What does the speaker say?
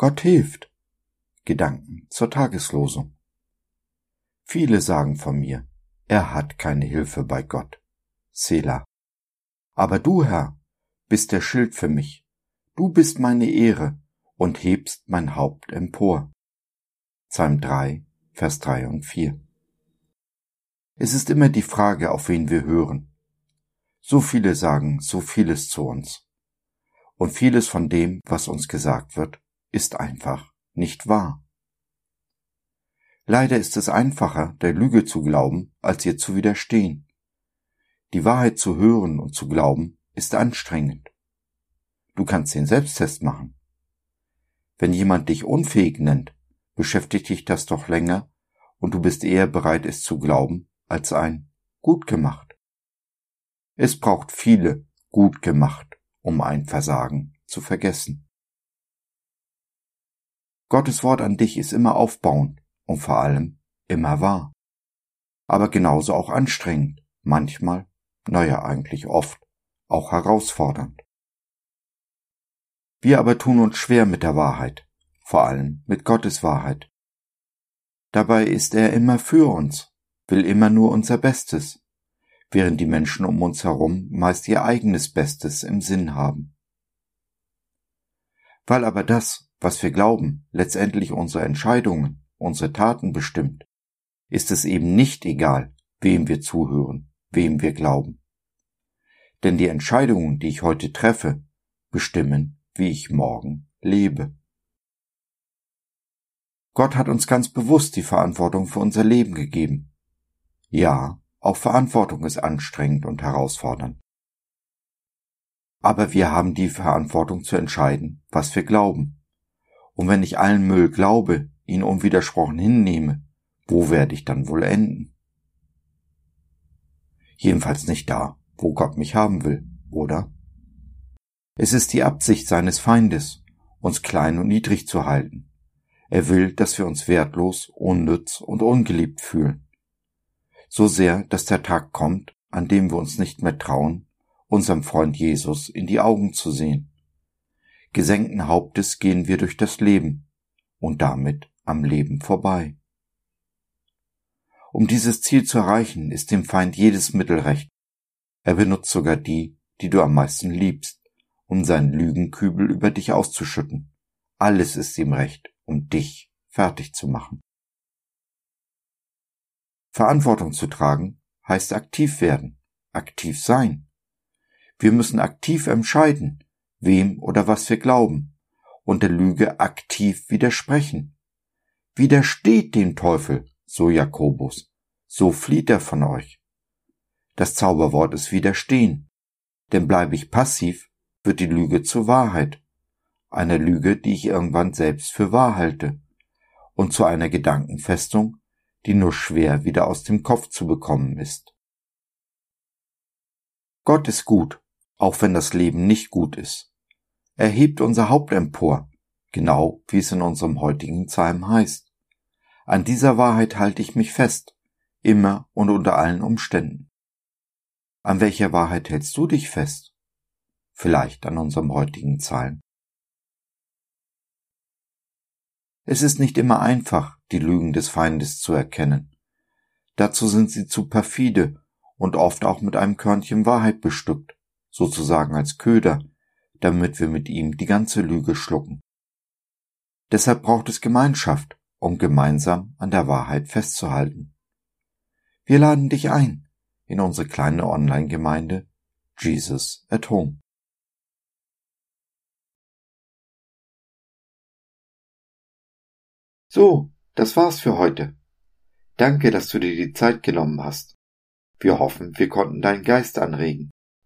Gott hilft. Gedanken zur Tageslosung. Viele sagen von mir, er hat keine Hilfe bei Gott. Selah. Aber du, Herr, bist der Schild für mich. Du bist meine Ehre und hebst mein Haupt empor. Psalm 3, Vers 3 und 4. Es ist immer die Frage, auf wen wir hören. So viele sagen so vieles zu uns. Und vieles von dem, was uns gesagt wird, ist einfach nicht wahr. Leider ist es einfacher, der Lüge zu glauben, als ihr zu widerstehen. Die Wahrheit zu hören und zu glauben, ist anstrengend. Du kannst den Selbsttest machen. Wenn jemand dich unfähig nennt, beschäftigt dich das doch länger und du bist eher bereit, es zu glauben, als ein gut gemacht. Es braucht viele gut gemacht um ein Versagen zu vergessen. Gottes Wort an dich ist immer aufbauend und vor allem immer wahr. Aber genauso auch anstrengend, manchmal, naja eigentlich oft, auch herausfordernd. Wir aber tun uns schwer mit der Wahrheit, vor allem mit Gottes Wahrheit. Dabei ist er immer für uns, will immer nur unser Bestes, während die Menschen um uns herum meist ihr eigenes Bestes im Sinn haben. Weil aber das, was wir glauben, letztendlich unsere Entscheidungen, unsere Taten bestimmt, ist es eben nicht egal, wem wir zuhören, wem wir glauben. Denn die Entscheidungen, die ich heute treffe, bestimmen, wie ich morgen lebe. Gott hat uns ganz bewusst die Verantwortung für unser Leben gegeben. Ja, auch Verantwortung ist anstrengend und herausfordernd. Aber wir haben die Verantwortung zu entscheiden, was wir glauben. Und wenn ich allen Müll glaube, ihn unwidersprochen hinnehme, wo werde ich dann wohl enden? Jedenfalls nicht da, wo Gott mich haben will, oder? Es ist die Absicht seines Feindes, uns klein und niedrig zu halten. Er will, dass wir uns wertlos, unnütz und ungeliebt fühlen so sehr, dass der Tag kommt, an dem wir uns nicht mehr trauen, unserem Freund Jesus in die Augen zu sehen. Gesenkten Hauptes gehen wir durch das Leben und damit am Leben vorbei. Um dieses Ziel zu erreichen, ist dem Feind jedes Mittel recht. Er benutzt sogar die, die du am meisten liebst, um seinen Lügenkübel über dich auszuschütten. Alles ist ihm recht, um dich fertig zu machen. Verantwortung zu tragen heißt aktiv werden, aktiv sein. Wir müssen aktiv entscheiden, wem oder was wir glauben, und der Lüge aktiv widersprechen. Widersteht dem Teufel, so Jakobus, so flieht er von euch. Das Zauberwort ist widerstehen, denn bleibe ich passiv, wird die Lüge zur Wahrheit, einer Lüge, die ich irgendwann selbst für wahr halte, und zu einer Gedankenfestung, die nur schwer wieder aus dem Kopf zu bekommen ist. Gott ist gut, auch wenn das Leben nicht gut ist. Er hebt unser Haupt empor, genau wie es in unserem heutigen Psalm heißt. An dieser Wahrheit halte ich mich fest, immer und unter allen Umständen. An welcher Wahrheit hältst du dich fest? Vielleicht an unserem heutigen Psalm. Es ist nicht immer einfach, die Lügen des Feindes zu erkennen. Dazu sind sie zu perfide und oft auch mit einem Körnchen Wahrheit bestückt, sozusagen als Köder, damit wir mit ihm die ganze Lüge schlucken. Deshalb braucht es Gemeinschaft, um gemeinsam an der Wahrheit festzuhalten. Wir laden dich ein in unsere kleine Online-Gemeinde Jesus at Home. So, das war's für heute. Danke, dass du dir die Zeit genommen hast. Wir hoffen, wir konnten deinen Geist anregen